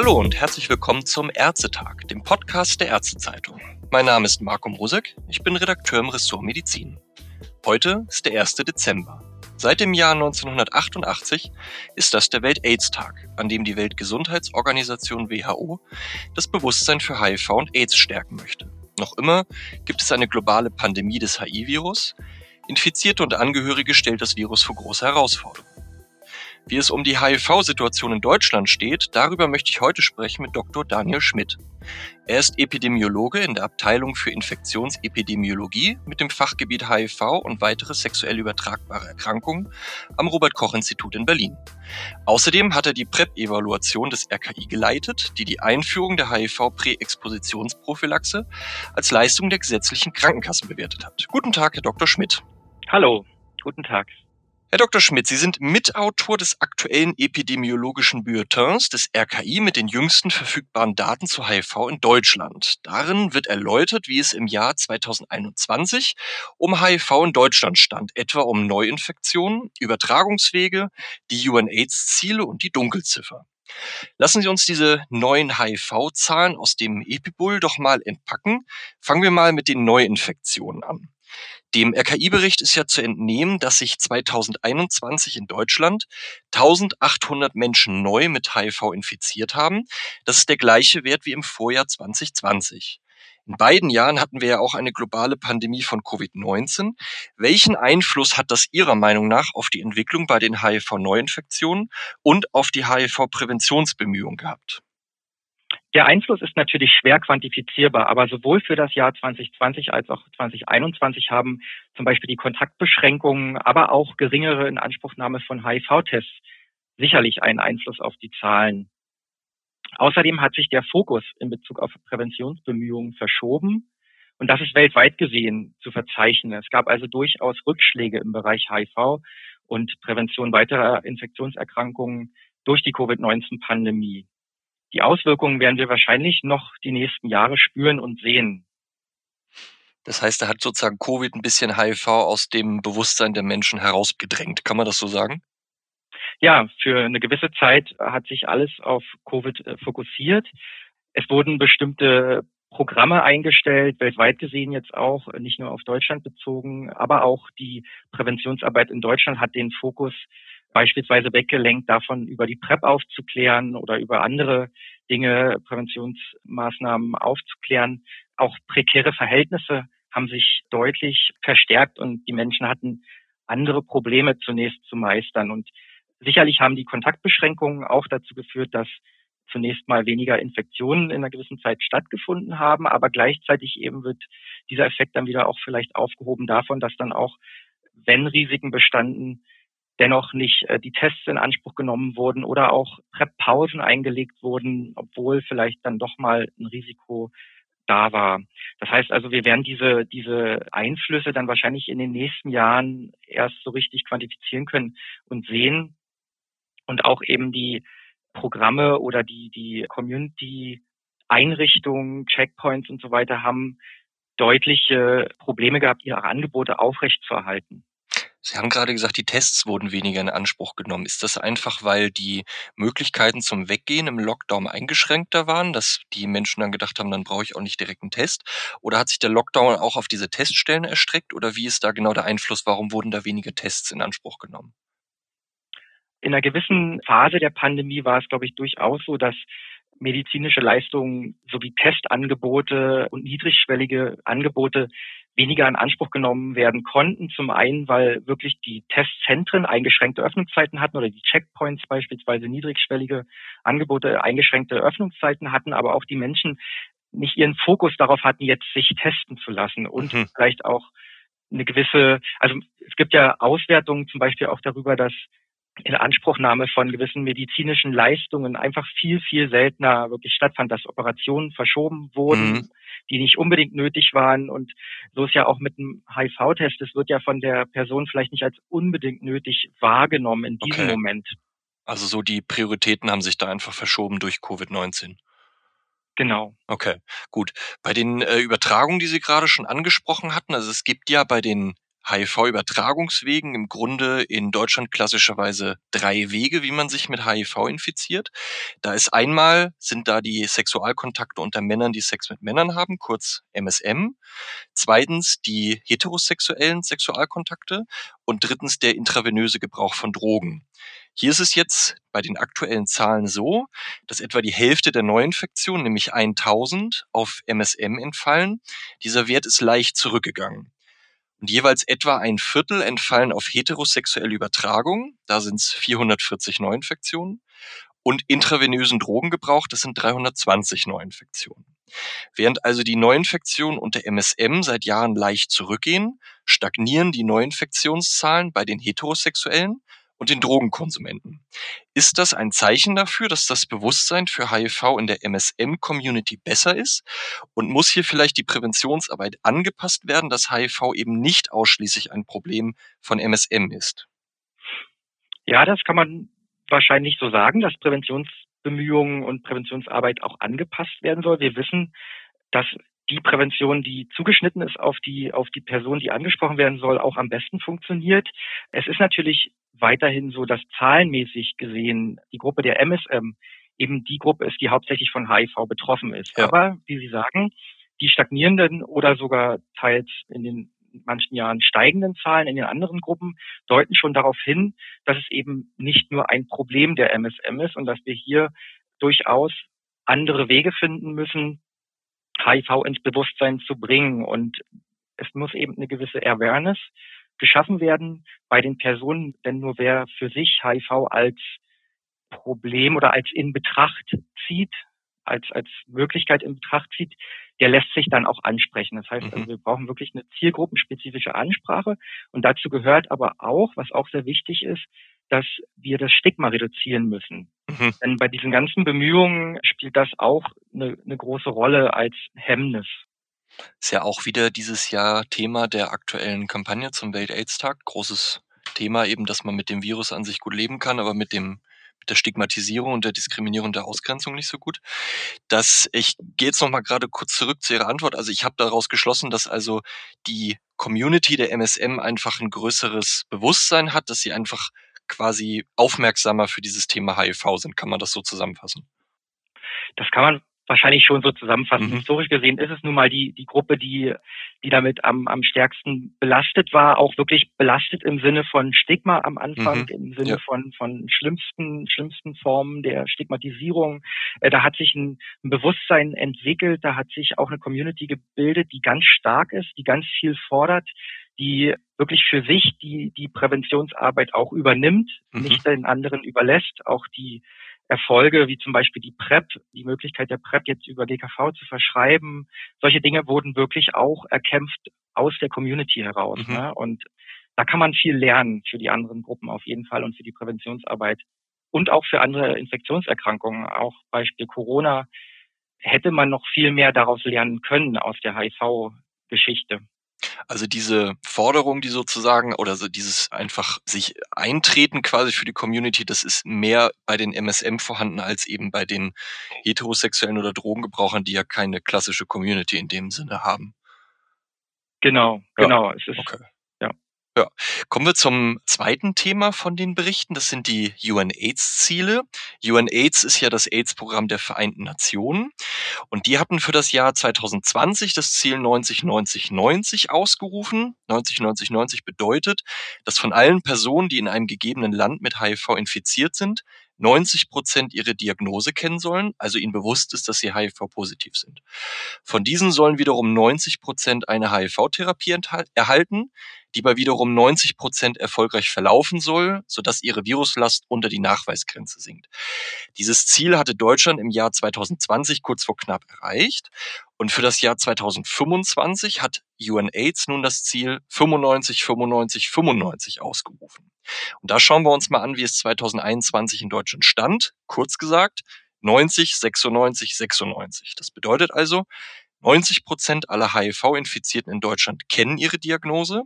Hallo und herzlich willkommen zum Ärztetag, dem Podcast der Ärztezeitung. Mein Name ist Marco Mrosek, ich bin Redakteur im Ressort Medizin. Heute ist der 1. Dezember. Seit dem Jahr 1988 ist das der Welt-AIDS-Tag, an dem die Weltgesundheitsorganisation WHO das Bewusstsein für HIV und AIDS stärken möchte. Noch immer gibt es eine globale Pandemie des HIV-Virus. Infizierte und Angehörige stellt das Virus vor große Herausforderungen. Wie es um die HIV-Situation in Deutschland steht, darüber möchte ich heute sprechen mit Dr. Daniel Schmidt. Er ist Epidemiologe in der Abteilung für Infektionsepidemiologie mit dem Fachgebiet HIV und weitere sexuell übertragbare Erkrankungen am Robert Koch Institut in Berlin. Außerdem hat er die PrEP-Evaluation des RKI geleitet, die die Einführung der HIV-Präexpositionsprophylaxe als Leistung der gesetzlichen Krankenkassen bewertet hat. Guten Tag, Herr Dr. Schmidt. Hallo, guten Tag. Herr Dr. Schmidt, Sie sind Mitautor des aktuellen epidemiologischen Bulletins des RKI mit den jüngsten verfügbaren Daten zu HIV in Deutschland. Darin wird erläutert, wie es im Jahr 2021 um HIV in Deutschland stand, etwa um Neuinfektionen, Übertragungswege, die UNAIDS-Ziele und die Dunkelziffer. Lassen Sie uns diese neuen HIV-Zahlen aus dem Epibull doch mal entpacken. Fangen wir mal mit den Neuinfektionen an. Dem RKI-Bericht ist ja zu entnehmen, dass sich 2021 in Deutschland 1800 Menschen neu mit HIV infiziert haben. Das ist der gleiche Wert wie im Vorjahr 2020. In beiden Jahren hatten wir ja auch eine globale Pandemie von Covid-19. Welchen Einfluss hat das Ihrer Meinung nach auf die Entwicklung bei den HIV-Neuinfektionen und auf die HIV-Präventionsbemühungen gehabt? Der Einfluss ist natürlich schwer quantifizierbar, aber sowohl für das Jahr 2020 als auch 2021 haben zum Beispiel die Kontaktbeschränkungen, aber auch geringere Inanspruchnahme von HIV-Tests sicherlich einen Einfluss auf die Zahlen. Außerdem hat sich der Fokus in Bezug auf Präventionsbemühungen verschoben und das ist weltweit gesehen zu verzeichnen. Es gab also durchaus Rückschläge im Bereich HIV und Prävention weiterer Infektionserkrankungen durch die Covid-19-Pandemie. Die Auswirkungen werden wir wahrscheinlich noch die nächsten Jahre spüren und sehen. Das heißt, da hat sozusagen Covid ein bisschen HIV aus dem Bewusstsein der Menschen herausgedrängt. Kann man das so sagen? Ja, für eine gewisse Zeit hat sich alles auf Covid äh, fokussiert. Es wurden bestimmte Programme eingestellt, weltweit gesehen jetzt auch, nicht nur auf Deutschland bezogen, aber auch die Präventionsarbeit in Deutschland hat den Fokus beispielsweise weggelenkt davon, über die PrEP aufzuklären oder über andere Dinge, Präventionsmaßnahmen aufzuklären. Auch prekäre Verhältnisse haben sich deutlich verstärkt und die Menschen hatten andere Probleme zunächst zu meistern. Und sicherlich haben die Kontaktbeschränkungen auch dazu geführt, dass zunächst mal weniger Infektionen in einer gewissen Zeit stattgefunden haben, aber gleichzeitig eben wird dieser Effekt dann wieder auch vielleicht aufgehoben davon, dass dann auch, wenn Risiken bestanden, dennoch nicht äh, die Tests in Anspruch genommen wurden oder auch PrEP-Pausen eingelegt wurden, obwohl vielleicht dann doch mal ein Risiko da war. Das heißt also, wir werden diese, diese Einflüsse dann wahrscheinlich in den nächsten Jahren erst so richtig quantifizieren können und sehen und auch eben die Programme oder die, die Community Einrichtungen, Checkpoints und so weiter haben deutliche Probleme gehabt, ihre Angebote aufrechtzuerhalten. Sie haben gerade gesagt, die Tests wurden weniger in Anspruch genommen. Ist das einfach, weil die Möglichkeiten zum Weggehen im Lockdown eingeschränkter waren, dass die Menschen dann gedacht haben, dann brauche ich auch nicht direkt einen Test? Oder hat sich der Lockdown auch auf diese Teststellen erstreckt? Oder wie ist da genau der Einfluss? Warum wurden da weniger Tests in Anspruch genommen? In einer gewissen Phase der Pandemie war es, glaube ich, durchaus so, dass medizinische Leistungen sowie Testangebote und niedrigschwellige Angebote weniger in Anspruch genommen werden konnten. Zum einen, weil wirklich die Testzentren eingeschränkte Öffnungszeiten hatten oder die Checkpoints beispielsweise niedrigschwellige Angebote eingeschränkte Öffnungszeiten hatten, aber auch die Menschen nicht ihren Fokus darauf hatten, jetzt sich testen zu lassen und mhm. vielleicht auch eine gewisse, also es gibt ja Auswertungen zum Beispiel auch darüber, dass in Anspruchnahme von gewissen medizinischen Leistungen einfach viel, viel seltener wirklich stattfand, dass Operationen verschoben wurden, mhm. die nicht unbedingt nötig waren. Und so ist ja auch mit dem HIV-Test, es wird ja von der Person vielleicht nicht als unbedingt nötig wahrgenommen in diesem okay. Moment. Also so die Prioritäten haben sich da einfach verschoben durch Covid-19. Genau. Okay, gut. Bei den äh, Übertragungen, die Sie gerade schon angesprochen hatten, also es gibt ja bei den HIV-Übertragungswegen im Grunde in Deutschland klassischerweise drei Wege, wie man sich mit HIV infiziert. Da ist einmal, sind da die Sexualkontakte unter Männern, die Sex mit Männern haben, kurz MSM. Zweitens die heterosexuellen Sexualkontakte und drittens der intravenöse Gebrauch von Drogen. Hier ist es jetzt bei den aktuellen Zahlen so, dass etwa die Hälfte der Neuinfektionen, nämlich 1000, auf MSM entfallen. Dieser Wert ist leicht zurückgegangen. Und jeweils etwa ein Viertel entfallen auf heterosexuelle Übertragung, da sind es 440 Neuinfektionen, und intravenösen Drogengebrauch, das sind 320 Neuinfektionen. Während also die Neuinfektionen unter MSM seit Jahren leicht zurückgehen, stagnieren die Neuinfektionszahlen bei den Heterosexuellen und den Drogenkonsumenten. Ist das ein Zeichen dafür, dass das Bewusstsein für HIV in der MSM-Community besser ist? Und muss hier vielleicht die Präventionsarbeit angepasst werden, dass HIV eben nicht ausschließlich ein Problem von MSM ist? Ja, das kann man wahrscheinlich so sagen, dass Präventionsbemühungen und Präventionsarbeit auch angepasst werden soll. Wir wissen, dass die Prävention, die zugeschnitten ist auf die, auf die Person, die angesprochen werden soll, auch am besten funktioniert. Es ist natürlich weiterhin so, dass zahlenmäßig gesehen die Gruppe der MSM eben die Gruppe ist, die hauptsächlich von HIV betroffen ist. Ja. Aber, wie Sie sagen, die stagnierenden oder sogar teils in den manchen Jahren steigenden Zahlen in den anderen Gruppen deuten schon darauf hin, dass es eben nicht nur ein Problem der MSM ist und dass wir hier durchaus andere Wege finden müssen, HIV ins Bewusstsein zu bringen. Und es muss eben eine gewisse Awareness geschaffen werden bei den Personen, denn nur wer für sich HIV als Problem oder als in Betracht zieht, als, als Möglichkeit in Betracht zieht, der lässt sich dann auch ansprechen. Das heißt, also mhm. wir brauchen wirklich eine zielgruppenspezifische Ansprache. Und dazu gehört aber auch, was auch sehr wichtig ist, dass wir das Stigma reduzieren müssen. Mhm. Denn bei diesen ganzen Bemühungen spielt das auch eine, eine große Rolle als Hemmnis. Ist ja auch wieder dieses Jahr Thema der aktuellen Kampagne zum Welt-AIDS-Tag. Großes Thema eben, dass man mit dem Virus an sich gut leben kann, aber mit dem der Stigmatisierung und der Diskriminierung der Ausgrenzung nicht so gut. Das, ich gehe jetzt noch mal gerade kurz zurück zu Ihrer Antwort. Also ich habe daraus geschlossen, dass also die Community der MSM einfach ein größeres Bewusstsein hat, dass sie einfach quasi aufmerksamer für dieses Thema HIV sind. Kann man das so zusammenfassen? Das kann man wahrscheinlich schon so zusammenfassen. Mhm. Historisch gesehen ist es nun mal die, die Gruppe, die, die damit am, am stärksten belastet war, auch wirklich belastet im Sinne von Stigma am Anfang, mhm. im Sinne ja. von, von schlimmsten, schlimmsten Formen der Stigmatisierung. Äh, da hat sich ein, ein Bewusstsein entwickelt, da hat sich auch eine Community gebildet, die ganz stark ist, die ganz viel fordert, die wirklich für sich die, die Präventionsarbeit auch übernimmt, mhm. nicht den anderen überlässt, auch die Erfolge wie zum Beispiel die PrEP, die Möglichkeit der PrEP jetzt über GKV zu verschreiben, solche Dinge wurden wirklich auch erkämpft aus der Community heraus. Mhm. Ne? Und da kann man viel lernen für die anderen Gruppen auf jeden Fall und für die Präventionsarbeit und auch für andere Infektionserkrankungen. Auch Beispiel Corona hätte man noch viel mehr daraus lernen können aus der HIV-Geschichte. Also diese Forderung, die sozusagen, oder so dieses einfach sich eintreten quasi für die Community, das ist mehr bei den MSM vorhanden als eben bei den heterosexuellen oder Drogengebrauchern, die ja keine klassische Community in dem Sinne haben. Genau, ja. genau. Es ist, okay. Ja. Kommen wir zum zweiten Thema von den Berichten. Das sind die UNAIDS-Ziele. UNAIDS ist ja das AIDS-Programm der Vereinten Nationen. Und die hatten für das Jahr 2020 das Ziel 90-90-90 ausgerufen. 90-90-90 bedeutet, dass von allen Personen, die in einem gegebenen Land mit HIV infiziert sind, 90 Prozent ihre Diagnose kennen sollen, also ihnen bewusst ist, dass sie HIV-positiv sind. Von diesen sollen wiederum 90 Prozent eine HIV-Therapie erhalten, die bei wiederum 90 Prozent erfolgreich verlaufen soll, sodass ihre Viruslast unter die Nachweisgrenze sinkt. Dieses Ziel hatte Deutschland im Jahr 2020 kurz vor knapp erreicht. Und für das Jahr 2025 hat UNAIDS nun das Ziel 95, 95, 95 ausgerufen. Und da schauen wir uns mal an, wie es 2021 in Deutschland stand. Kurz gesagt, 90, 96, 96. Das bedeutet also, 90 Prozent aller HIV-Infizierten in Deutschland kennen ihre Diagnose.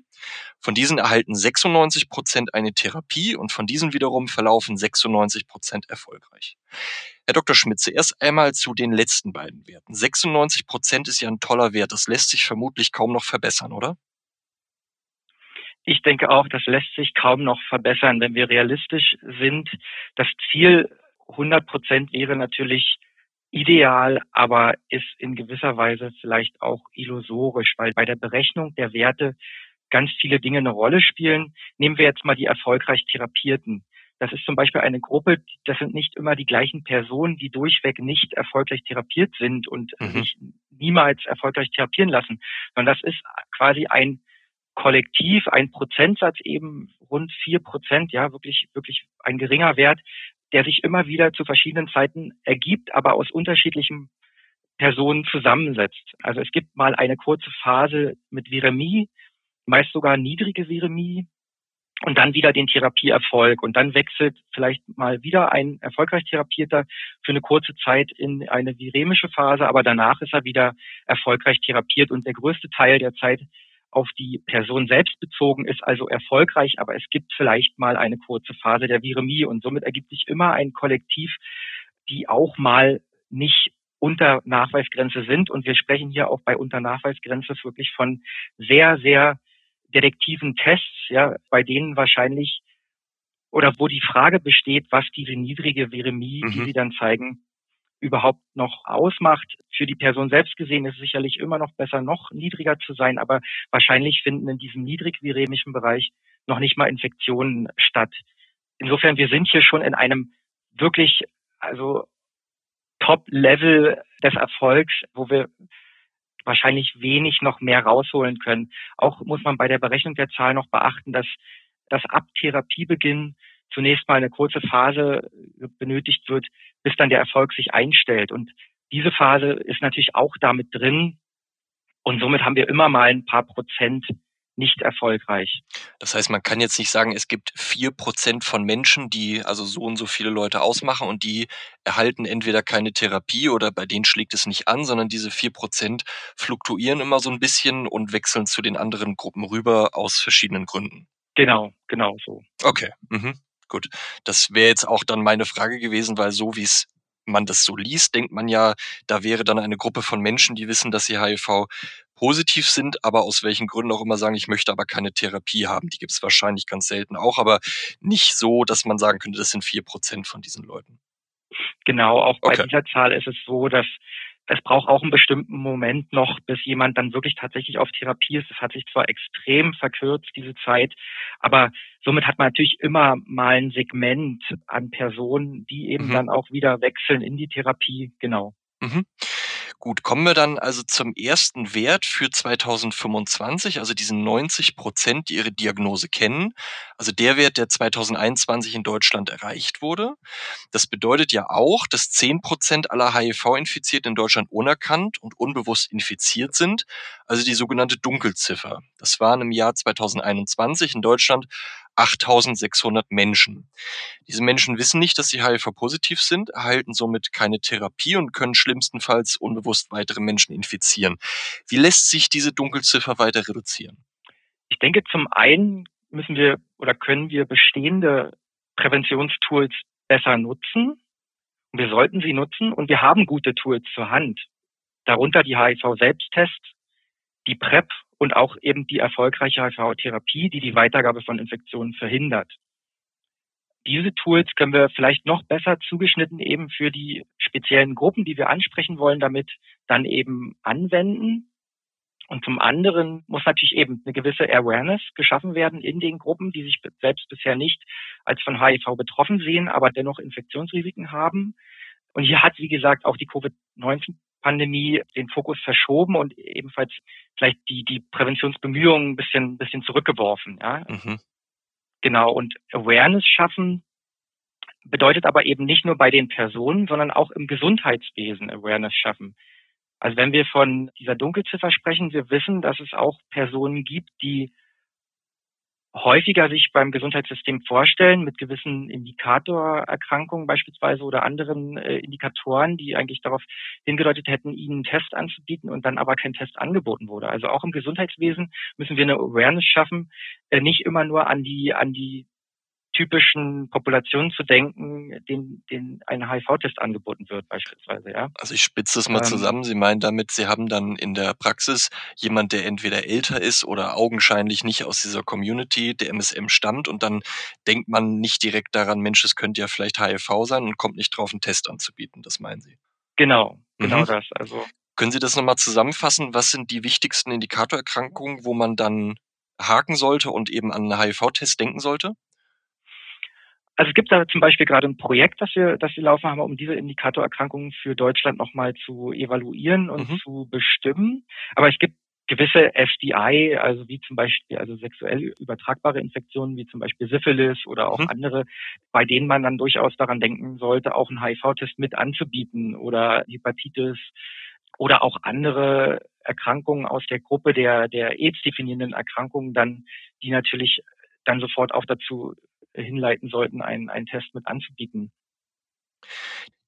Von diesen erhalten 96 Prozent eine Therapie und von diesen wiederum verlaufen 96 Prozent erfolgreich. Herr Dr. Schmitze, erst einmal zu den letzten beiden Werten. 96 Prozent ist ja ein toller Wert. Das lässt sich vermutlich kaum noch verbessern, oder? Ich denke auch, das lässt sich kaum noch verbessern, wenn wir realistisch sind. Das Ziel 100 Prozent wäre natürlich ideal, aber ist in gewisser Weise vielleicht auch illusorisch, weil bei der Berechnung der Werte ganz viele Dinge eine Rolle spielen. Nehmen wir jetzt mal die erfolgreich Therapierten. Das ist zum Beispiel eine Gruppe, das sind nicht immer die gleichen Personen, die durchweg nicht erfolgreich therapiert sind und mhm. sich niemals erfolgreich therapieren lassen, sondern das ist quasi ein Kollektiv, ein Prozentsatz eben rund vier Prozent, ja, wirklich, wirklich ein geringer Wert, der sich immer wieder zu verschiedenen Zeiten ergibt, aber aus unterschiedlichen Personen zusammensetzt. Also es gibt mal eine kurze Phase mit Viremie, meist sogar niedrige Viremie und dann wieder den Therapieerfolg und dann wechselt vielleicht mal wieder ein erfolgreich Therapierter für eine kurze Zeit in eine viremische Phase, aber danach ist er wieder erfolgreich therapiert und der größte Teil der Zeit auf die Person selbst bezogen ist also erfolgreich, aber es gibt vielleicht mal eine kurze Phase der Viremie und somit ergibt sich immer ein Kollektiv, die auch mal nicht unter Nachweisgrenze sind. Und wir sprechen hier auch bei unter Nachweisgrenze wirklich von sehr, sehr detektiven Tests, ja, bei denen wahrscheinlich oder wo die Frage besteht, was diese niedrige Viremie, mhm. die sie dann zeigen, überhaupt noch ausmacht. Für die Person selbst gesehen ist es sicherlich immer noch besser, noch niedriger zu sein, aber wahrscheinlich finden in diesem niedrigviremischen Bereich noch nicht mal Infektionen statt. Insofern, wir sind hier schon in einem wirklich, also Top-Level des Erfolgs, wo wir wahrscheinlich wenig noch mehr rausholen können. Auch muss man bei der Berechnung der Zahl noch beachten, dass das ab Therapiebeginn zunächst mal eine kurze Phase benötigt wird, bis dann der Erfolg sich einstellt. Und diese Phase ist natürlich auch damit drin. Und somit haben wir immer mal ein paar Prozent nicht erfolgreich. Das heißt, man kann jetzt nicht sagen, es gibt vier Prozent von Menschen, die also so und so viele Leute ausmachen und die erhalten entweder keine Therapie oder bei denen schlägt es nicht an, sondern diese vier Prozent fluktuieren immer so ein bisschen und wechseln zu den anderen Gruppen rüber aus verschiedenen Gründen. Genau, genau so. Okay. Mhm. Gut, das wäre jetzt auch dann meine Frage gewesen, weil so wie es man das so liest, denkt man ja, da wäre dann eine Gruppe von Menschen, die wissen, dass sie HIV positiv sind, aber aus welchen Gründen auch immer sagen, ich möchte aber keine Therapie haben. Die gibt es wahrscheinlich ganz selten auch, aber nicht so, dass man sagen könnte, das sind vier Prozent von diesen Leuten. Genau, auch bei okay. dieser Zahl ist es so, dass es braucht auch einen bestimmten Moment noch, bis jemand dann wirklich tatsächlich auf Therapie ist. Das hat sich zwar extrem verkürzt, diese Zeit, aber somit hat man natürlich immer mal ein Segment an Personen, die eben mhm. dann auch wieder wechseln in die Therapie. Genau. Mhm. Gut, kommen wir dann also zum ersten Wert für 2025, also diesen 90 Prozent, die ihre Diagnose kennen. Also der Wert, der 2021 in Deutschland erreicht wurde. Das bedeutet ja auch, dass 10 Prozent aller HIV-Infizierten in Deutschland unerkannt und unbewusst infiziert sind, also die sogenannte Dunkelziffer. Das waren im Jahr 2021 in Deutschland 8600 Menschen. Diese Menschen wissen nicht, dass sie HIV-positiv sind, erhalten somit keine Therapie und können schlimmstenfalls unbewusst weitere Menschen infizieren. Wie lässt sich diese Dunkelziffer weiter reduzieren? Ich denke, zum einen müssen wir oder können wir bestehende Präventionstools besser nutzen. Wir sollten sie nutzen und wir haben gute Tools zur Hand. Darunter die HIV-Selbsttests, die PrEP und auch eben die erfolgreiche HIV-Therapie, die die Weitergabe von Infektionen verhindert. Diese Tools können wir vielleicht noch besser zugeschnitten eben für die speziellen Gruppen, die wir ansprechen wollen, damit dann eben anwenden. Und zum anderen muss natürlich eben eine gewisse Awareness geschaffen werden in den Gruppen, die sich selbst bisher nicht als von HIV betroffen sehen, aber dennoch Infektionsrisiken haben. Und hier hat, wie gesagt, auch die Covid-19 Pandemie den Fokus verschoben und ebenfalls vielleicht die, die Präventionsbemühungen ein bisschen, bisschen zurückgeworfen. Ja? Mhm. Genau. Und Awareness schaffen bedeutet aber eben nicht nur bei den Personen, sondern auch im Gesundheitswesen Awareness schaffen. Also wenn wir von dieser Dunkelziffer sprechen, wir wissen, dass es auch Personen gibt, die häufiger sich beim Gesundheitssystem vorstellen mit gewissen Indikatorerkrankungen beispielsweise oder anderen äh, Indikatoren, die eigentlich darauf hingedeutet hätten, ihnen einen Test anzubieten und dann aber kein Test angeboten wurde. Also auch im Gesundheitswesen müssen wir eine Awareness schaffen, äh, nicht immer nur an die an die typischen Populationen zu denken, denen, denen ein HIV-Test angeboten wird beispielsweise. Ja? Also ich spitze das mal ähm, zusammen. Sie meinen damit, Sie haben dann in der Praxis jemand, der entweder älter ist oder augenscheinlich nicht aus dieser Community der MSM stammt und dann denkt man nicht direkt daran, Mensch, es könnte ja vielleicht HIV sein und kommt nicht drauf, einen Test anzubieten. Das meinen Sie? Genau, genau mhm. das. Also können Sie das nochmal zusammenfassen? Was sind die wichtigsten Indikatorerkrankungen, wo man dann haken sollte und eben an einen HIV-Test denken sollte? Also es gibt da zum Beispiel gerade ein Projekt, das wir, das wir laufen haben, um diese Indikatorerkrankungen für Deutschland nochmal zu evaluieren und mhm. zu bestimmen. Aber es gibt gewisse SDI, also wie zum Beispiel also sexuell übertragbare Infektionen, wie zum Beispiel Syphilis oder auch mhm. andere, bei denen man dann durchaus daran denken sollte, auch einen HIV-Test mit anzubieten oder Hepatitis oder auch andere Erkrankungen aus der Gruppe der, der AIDS-definierenden Erkrankungen dann, die natürlich dann sofort auch dazu hinleiten sollten, einen, einen Test mit anzubieten.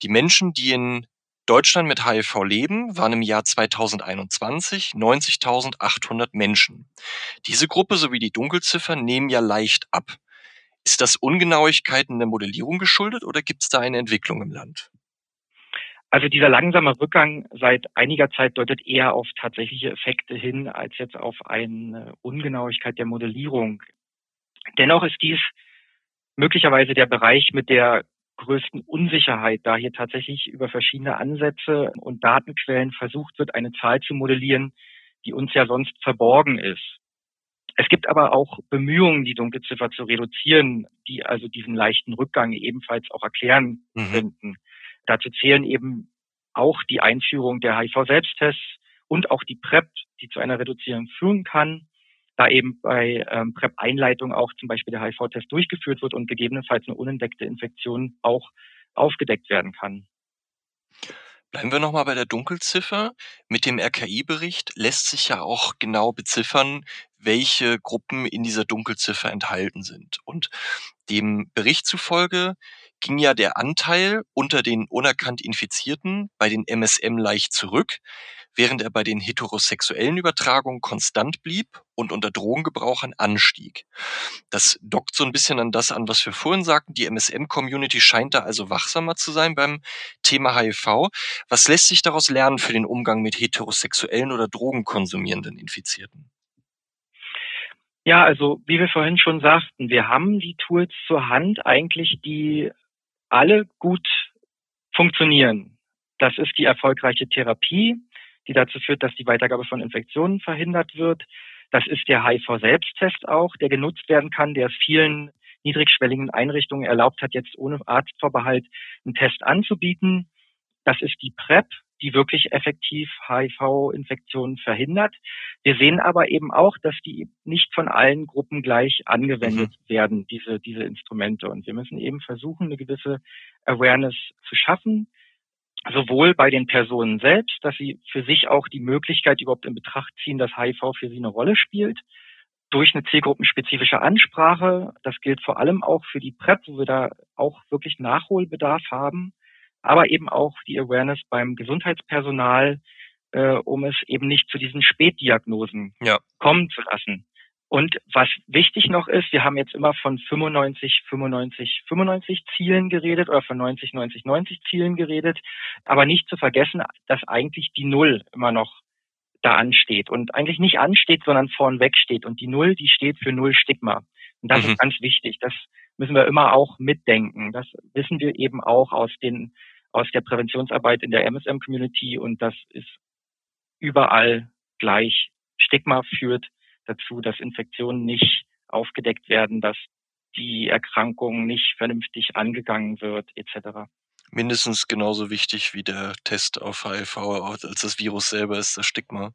Die Menschen, die in Deutschland mit HIV leben, waren im Jahr 2021 90.800 Menschen. Diese Gruppe sowie die Dunkelziffer nehmen ja leicht ab. Ist das Ungenauigkeiten der Modellierung geschuldet oder gibt es da eine Entwicklung im Land? Also dieser langsame Rückgang seit einiger Zeit deutet eher auf tatsächliche Effekte hin, als jetzt auf eine Ungenauigkeit der Modellierung. Dennoch ist dies möglicherweise der Bereich mit der größten Unsicherheit, da hier tatsächlich über verschiedene Ansätze und Datenquellen versucht wird, eine Zahl zu modellieren, die uns ja sonst verborgen ist. Es gibt aber auch Bemühungen, die Dunkelziffer zu reduzieren, die also diesen leichten Rückgang ebenfalls auch erklären mhm. könnten. Dazu zählen eben auch die Einführung der HIV-Selbsttests und auch die PrEP, die zu einer Reduzierung führen kann, da eben bei ähm, PrEP-Einleitung auch zum Beispiel der HIV-Test durchgeführt wird und gegebenenfalls eine unentdeckte Infektion auch aufgedeckt werden kann. Bleiben wir nochmal bei der Dunkelziffer. Mit dem RKI-Bericht lässt sich ja auch genau beziffern, welche Gruppen in dieser Dunkelziffer enthalten sind. Und dem Bericht zufolge ging ja der Anteil unter den unerkannt Infizierten bei den MSM leicht zurück, während er bei den heterosexuellen Übertragungen konstant blieb und unter Drogengebrauchern anstieg. Das dockt so ein bisschen an das an, was wir vorhin sagten. Die MSM-Community scheint da also wachsamer zu sein beim Thema HIV. Was lässt sich daraus lernen für den Umgang mit heterosexuellen oder drogenkonsumierenden Infizierten? Ja, also wie wir vorhin schon sagten, wir haben die Tools zur Hand eigentlich, die alle gut funktionieren. Das ist die erfolgreiche Therapie, die dazu führt, dass die Weitergabe von Infektionen verhindert wird. Das ist der HIV-Selbsttest auch, der genutzt werden kann, der es vielen niedrigschwelligen Einrichtungen erlaubt hat, jetzt ohne Arztvorbehalt einen Test anzubieten. Das ist die PrEP, die wirklich effektiv HIV-Infektionen verhindert. Wir sehen aber eben auch, dass die nicht von allen Gruppen gleich angewendet mhm. werden, diese, diese Instrumente. Und wir müssen eben versuchen, eine gewisse Awareness zu schaffen, sowohl bei den Personen selbst, dass sie für sich auch die Möglichkeit überhaupt in Betracht ziehen, dass HIV für sie eine Rolle spielt, durch eine zielgruppenspezifische Ansprache. Das gilt vor allem auch für die PrEP, wo wir da auch wirklich Nachholbedarf haben aber eben auch die Awareness beim Gesundheitspersonal, äh, um es eben nicht zu diesen Spätdiagnosen ja. kommen zu lassen. Und was wichtig noch ist, wir haben jetzt immer von 95, 95, 95 Zielen geredet oder von 90, 90, 90 Zielen geredet, aber nicht zu vergessen, dass eigentlich die Null immer noch da ansteht und eigentlich nicht ansteht, sondern vornweg steht. Und die Null, die steht für Null Stigma. Und das mhm. ist ganz wichtig. Das müssen wir immer auch mitdenken. Das wissen wir eben auch aus den aus der Präventionsarbeit in der MSM-Community und das ist überall gleich. Stigma führt dazu, dass Infektionen nicht aufgedeckt werden, dass die Erkrankung nicht vernünftig angegangen wird, etc. Mindestens genauso wichtig wie der Test auf HIV als das Virus selber ist das Stigma.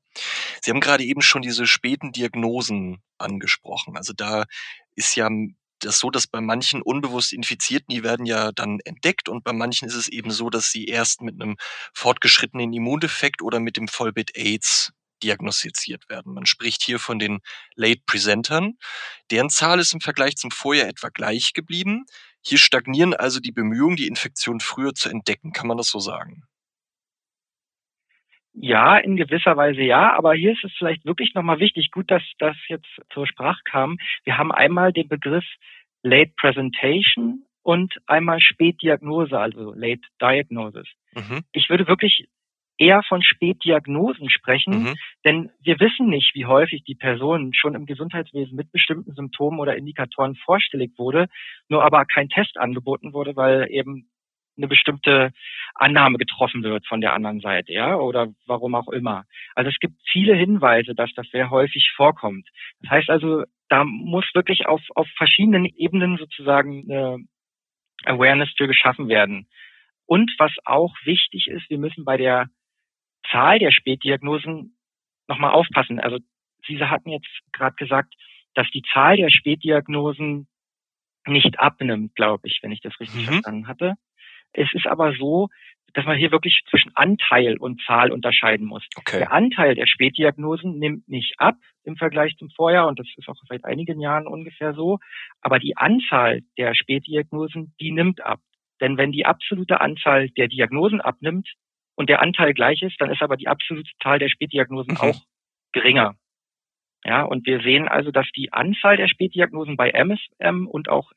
Sie haben gerade eben schon diese späten Diagnosen angesprochen. Also da ist ja das so, dass bei manchen unbewusst Infizierten, die werden ja dann entdeckt und bei manchen ist es eben so, dass sie erst mit einem fortgeschrittenen Immundefekt oder mit dem Vollbit AIDS diagnostiziert werden. Man spricht hier von den Late Presentern. Deren Zahl ist im Vergleich zum Vorjahr etwa gleich geblieben. Hier stagnieren also die Bemühungen, die Infektion früher zu entdecken. Kann man das so sagen? Ja, in gewisser Weise ja, aber hier ist es vielleicht wirklich nochmal wichtig, gut, dass das jetzt zur Sprache kam. Wir haben einmal den Begriff Late Presentation und einmal Spätdiagnose, also Late Diagnosis. Mhm. Ich würde wirklich eher von Spätdiagnosen sprechen, mhm. denn wir wissen nicht, wie häufig die Person schon im Gesundheitswesen mit bestimmten Symptomen oder Indikatoren vorstellig wurde, nur aber kein Test angeboten wurde, weil eben eine bestimmte Annahme getroffen wird von der anderen Seite, ja, oder warum auch immer. Also es gibt viele Hinweise, dass das sehr häufig vorkommt. Das heißt also, da muss wirklich auf, auf verschiedenen Ebenen sozusagen eine Awareness für geschaffen werden. Und was auch wichtig ist, wir müssen bei der Zahl der Spätdiagnosen nochmal aufpassen. Also Sie hatten jetzt gerade gesagt, dass die Zahl der Spätdiagnosen nicht abnimmt, glaube ich, wenn ich das richtig mhm. verstanden hatte. Es ist aber so, dass man hier wirklich zwischen Anteil und Zahl unterscheiden muss. Okay. Der Anteil der Spätdiagnosen nimmt nicht ab im Vergleich zum Vorjahr und das ist auch seit einigen Jahren ungefähr so. Aber die Anzahl der Spätdiagnosen, die nimmt ab. Denn wenn die absolute Anzahl der Diagnosen abnimmt und der Anteil gleich ist, dann ist aber die absolute Zahl der Spätdiagnosen mhm. auch geringer. Ja, und wir sehen also, dass die Anzahl der Spätdiagnosen bei MSM und auch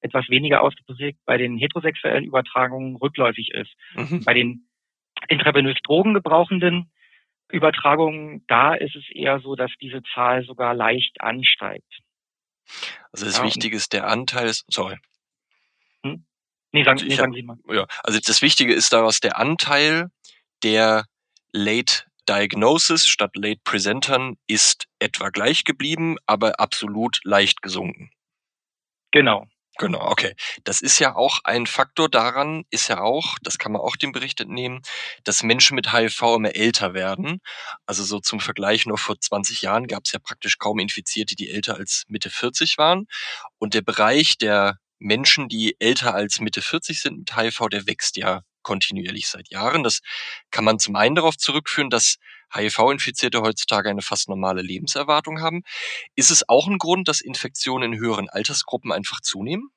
etwas weniger ausgeprägt bei den heterosexuellen Übertragungen rückläufig ist. Mhm. Bei den intravenös Drogengebrauchenden Übertragungen, da ist es eher so, dass diese Zahl sogar leicht ansteigt. Also das ja, Wichtige ist der Anteil, ist, sorry. Nee, sagen, also nee, sagen Sie mal. Ja, also das Wichtige ist daraus der Anteil der Late Diagnosis statt Late Presentern ist etwa gleich geblieben, aber absolut leicht gesunken. Genau, Genau, okay. Das ist ja auch ein Faktor daran, ist ja auch, das kann man auch dem Bericht entnehmen, dass Menschen mit HIV immer älter werden. Also so zum Vergleich, nur vor 20 Jahren gab es ja praktisch kaum Infizierte, die älter als Mitte 40 waren. Und der Bereich der Menschen, die älter als Mitte 40 sind mit HIV, der wächst ja kontinuierlich seit Jahren. Das kann man zum einen darauf zurückführen, dass HIV-Infizierte heutzutage eine fast normale Lebenserwartung haben. Ist es auch ein Grund, dass Infektionen in höheren Altersgruppen einfach zunehmen?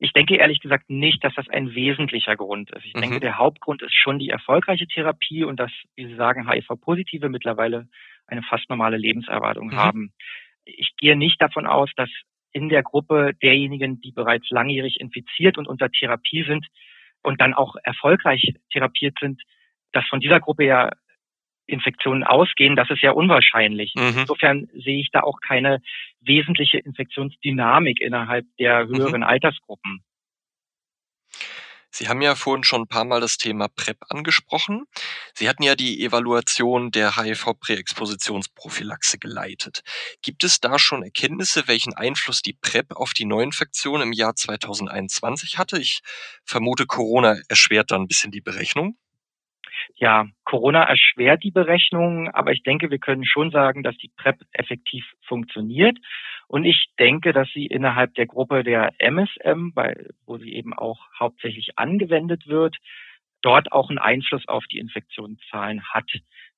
Ich denke ehrlich gesagt nicht, dass das ein wesentlicher Grund ist. Ich mhm. denke, der Hauptgrund ist schon die erfolgreiche Therapie und dass, wie Sie sagen, HIV-Positive mittlerweile eine fast normale Lebenserwartung mhm. haben. Ich gehe nicht davon aus, dass in der Gruppe derjenigen, die bereits langjährig infiziert und unter Therapie sind und dann auch erfolgreich therapiert sind, dass von dieser Gruppe ja Infektionen ausgehen, das ist ja unwahrscheinlich. Mhm. Insofern sehe ich da auch keine wesentliche Infektionsdynamik innerhalb der mhm. höheren mhm. Altersgruppen. Sie haben ja vorhin schon ein paar Mal das Thema PrEP angesprochen. Sie hatten ja die Evaluation der HIV-Präexpositionsprophylaxe geleitet. Gibt es da schon Erkenntnisse, welchen Einfluss die PrEP auf die Neuinfektion im Jahr 2021 hatte? Ich vermute, Corona erschwert da ein bisschen die Berechnung ja, Corona erschwert die Berechnungen, aber ich denke, wir können schon sagen, dass die PrEP effektiv funktioniert. Und ich denke, dass sie innerhalb der Gruppe der MSM, bei, wo sie eben auch hauptsächlich angewendet wird, dort auch einen Einfluss auf die Infektionszahlen hat.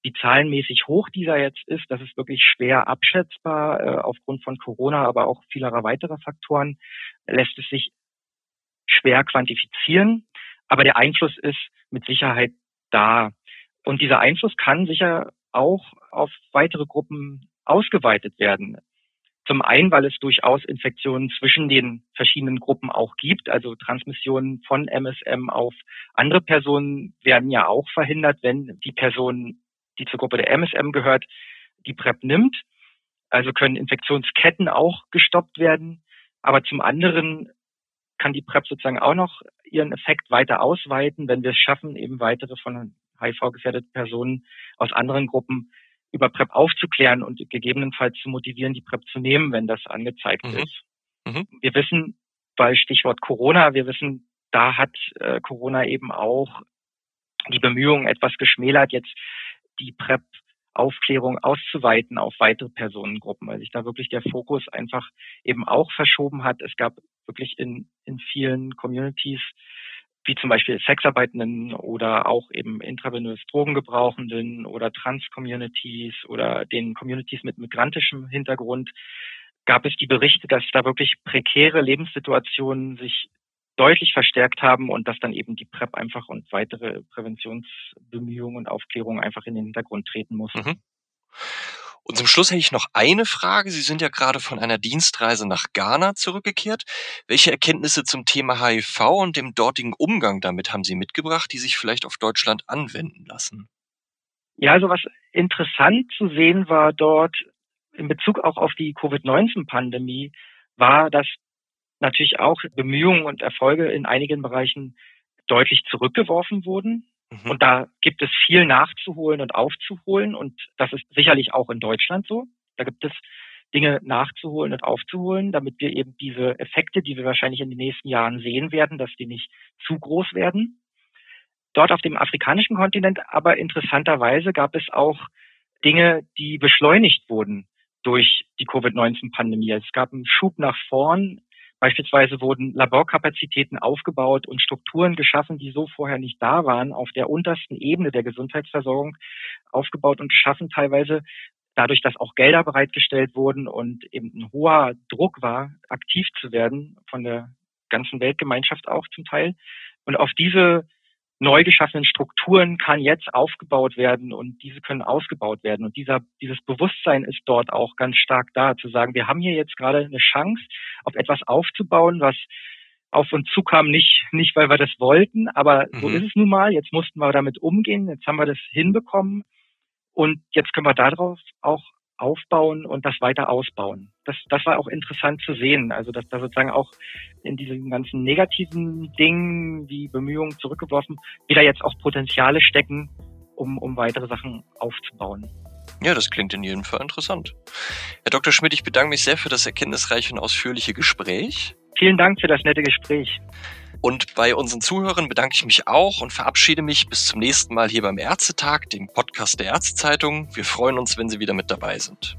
Wie zahlenmäßig hoch dieser jetzt ist, das ist wirklich schwer abschätzbar äh, aufgrund von Corona, aber auch vieler weiterer Faktoren lässt es sich schwer quantifizieren. Aber der Einfluss ist mit Sicherheit da. Und dieser Einfluss kann sicher auch auf weitere Gruppen ausgeweitet werden. Zum einen, weil es durchaus Infektionen zwischen den verschiedenen Gruppen auch gibt. Also Transmissionen von MSM auf andere Personen werden ja auch verhindert, wenn die Person, die zur Gruppe der MSM gehört, die PrEP nimmt. Also können Infektionsketten auch gestoppt werden. Aber zum anderen kann die PrEP sozusagen auch noch ihren Effekt weiter ausweiten, wenn wir es schaffen, eben weitere von HIV-gefährdeten Personen aus anderen Gruppen über PrEP aufzuklären und gegebenenfalls zu motivieren, die PrEP zu nehmen, wenn das angezeigt mhm. ist. Mhm. Wir wissen bei Stichwort Corona, wir wissen, da hat äh, Corona eben auch die Bemühungen etwas geschmälert, jetzt die PrEP Aufklärung auszuweiten auf weitere Personengruppen, weil sich da wirklich der Fokus einfach eben auch verschoben hat. Es gab wirklich in, in vielen Communities, wie zum Beispiel Sexarbeitenden oder auch eben intravenös Drogengebrauchenden oder Trans-Communities oder den Communities mit migrantischem Hintergrund, gab es die Berichte, dass da wirklich prekäre Lebenssituationen sich deutlich verstärkt haben und dass dann eben die PrEP einfach und weitere Präventionsbemühungen und Aufklärungen einfach in den Hintergrund treten muss. Mhm. Und zum Schluss hätte ich noch eine Frage. Sie sind ja gerade von einer Dienstreise nach Ghana zurückgekehrt. Welche Erkenntnisse zum Thema HIV und dem dortigen Umgang damit haben Sie mitgebracht, die sich vielleicht auf Deutschland anwenden lassen? Ja, also was interessant zu sehen war dort in Bezug auch auf die Covid-19-Pandemie, war, dass natürlich auch Bemühungen und Erfolge in einigen Bereichen deutlich zurückgeworfen wurden. Mhm. Und da gibt es viel nachzuholen und aufzuholen. Und das ist sicherlich auch in Deutschland so. Da gibt es Dinge nachzuholen und aufzuholen, damit wir eben diese Effekte, die wir wahrscheinlich in den nächsten Jahren sehen werden, dass die nicht zu groß werden. Dort auf dem afrikanischen Kontinent aber interessanterweise gab es auch Dinge, die beschleunigt wurden durch die Covid-19-Pandemie. Es gab einen Schub nach vorn Beispielsweise wurden Laborkapazitäten aufgebaut und Strukturen geschaffen, die so vorher nicht da waren, auf der untersten Ebene der Gesundheitsversorgung aufgebaut und geschaffen, teilweise dadurch, dass auch Gelder bereitgestellt wurden und eben ein hoher Druck war, aktiv zu werden von der ganzen Weltgemeinschaft auch zum Teil. Und auf diese neu geschaffenen Strukturen kann jetzt aufgebaut werden und diese können ausgebaut werden. Und dieser, dieses Bewusstsein ist dort auch ganz stark da, zu sagen, wir haben hier jetzt gerade eine Chance, auf etwas aufzubauen, was auf uns zukam, nicht, nicht weil wir das wollten, aber mhm. so ist es nun mal. Jetzt mussten wir damit umgehen, jetzt haben wir das hinbekommen und jetzt können wir darauf auch aufbauen und das weiter ausbauen. Das, das war auch interessant zu sehen. Also dass da sozusagen auch in diesen ganzen negativen Dingen wie Bemühungen zurückgeworfen, wieder jetzt auch Potenziale stecken, um, um weitere Sachen aufzubauen. Ja, das klingt in jedem Fall interessant. Herr Dr. Schmidt, ich bedanke mich sehr für das erkenntnisreiche und ausführliche Gespräch. Vielen Dank für das nette Gespräch. Und bei unseren Zuhörern bedanke ich mich auch und verabschiede mich bis zum nächsten Mal hier beim Ärztetag, dem Podcast der Ärztezeitung. Wir freuen uns, wenn Sie wieder mit dabei sind.